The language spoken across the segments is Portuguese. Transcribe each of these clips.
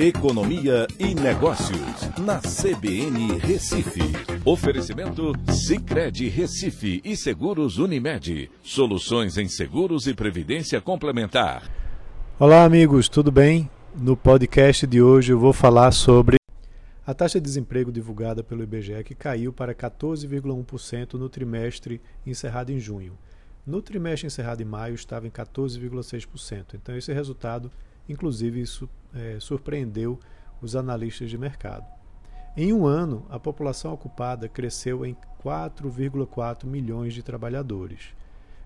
Economia e Negócios, na CBN Recife. Oferecimento Cicred Recife e Seguros Unimed. Soluções em seguros e previdência complementar. Olá, amigos, tudo bem? No podcast de hoje eu vou falar sobre a taxa de desemprego divulgada pelo IBGE que caiu para 14,1% no trimestre encerrado em junho. No trimestre encerrado em maio estava em 14,6%. Então esse resultado Inclusive, isso é, surpreendeu os analistas de mercado. Em um ano, a população ocupada cresceu em 4,4 milhões de trabalhadores.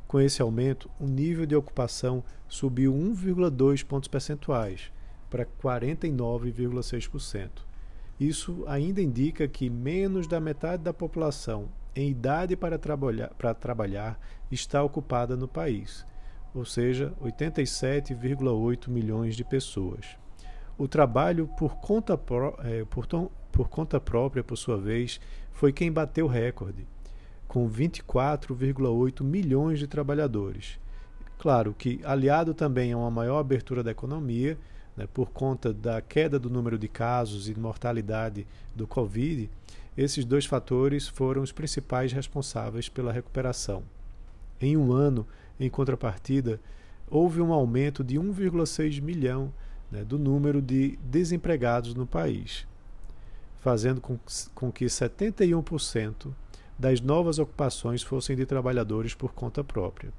Com esse aumento, o nível de ocupação subiu 1,2 pontos percentuais para 49,6%. Isso ainda indica que menos da metade da população em idade para para trabalhar está ocupada no país, ou seja, 87,8 milhões de pessoas. O trabalho por conta, pró é, por, por conta própria, por sua vez, foi quem bateu o recorde, com 24,8 milhões de trabalhadores. Claro que, aliado também a uma maior abertura da economia, né, por conta da queda do número de casos e mortalidade do Covid, esses dois fatores foram os principais responsáveis pela recuperação. Em um ano, em contrapartida, houve um aumento de 1,6 milhão né, do número de desempregados no país, fazendo com, com que 71% das novas ocupações fossem de trabalhadores por conta própria.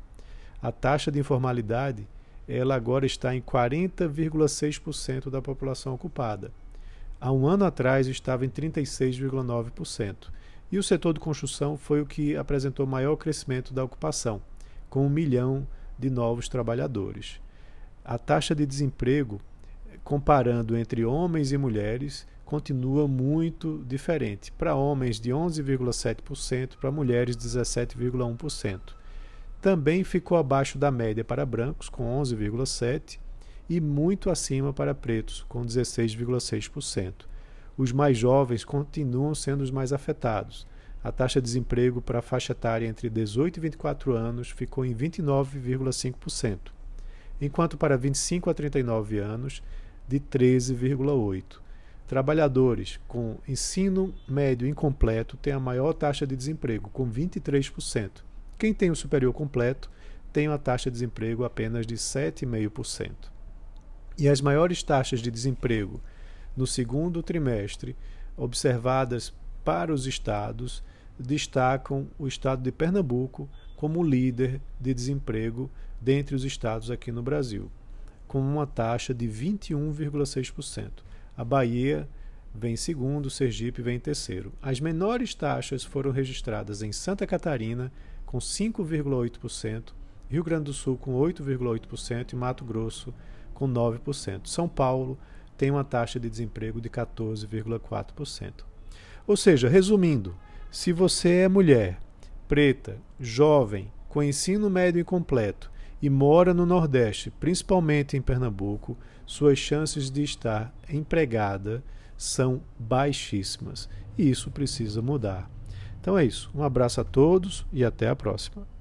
A taxa de informalidade ela agora está em 40,6% da população ocupada. Há um ano atrás estava em 36,9%. E o setor de construção foi o que apresentou maior crescimento da ocupação, com um milhão de novos trabalhadores. A taxa de desemprego, comparando entre homens e mulheres, continua muito diferente. Para homens, de 11,7%, para mulheres, 17,1%. Também ficou abaixo da média para brancos, com 11,7%, e muito acima para pretos, com 16,6%. Os mais jovens continuam sendo os mais afetados, a taxa de desemprego para a faixa etária entre 18 e 24 anos ficou em 29,5%, enquanto para 25 a 39 anos, de 13,8%. Trabalhadores com ensino médio incompleto têm a maior taxa de desemprego, com 23%. Quem tem o superior completo tem uma taxa de desemprego apenas de 7,5%. E as maiores taxas de desemprego no segundo trimestre, observadas para os estados, destacam o estado de Pernambuco como líder de desemprego dentre os estados aqui no Brasil, com uma taxa de 21,6%. A Bahia vem segundo, Sergipe vem terceiro. As menores taxas foram registradas em Santa Catarina, com 5,8%, Rio Grande do Sul, com 8,8% e Mato Grosso, com 9%. São Paulo tem uma taxa de desemprego de 14,4%. Ou seja, resumindo, se você é mulher, preta, jovem, com ensino médio incompleto e mora no Nordeste, principalmente em Pernambuco, suas chances de estar empregada são baixíssimas. E isso precisa mudar. Então é isso. Um abraço a todos e até a próxima.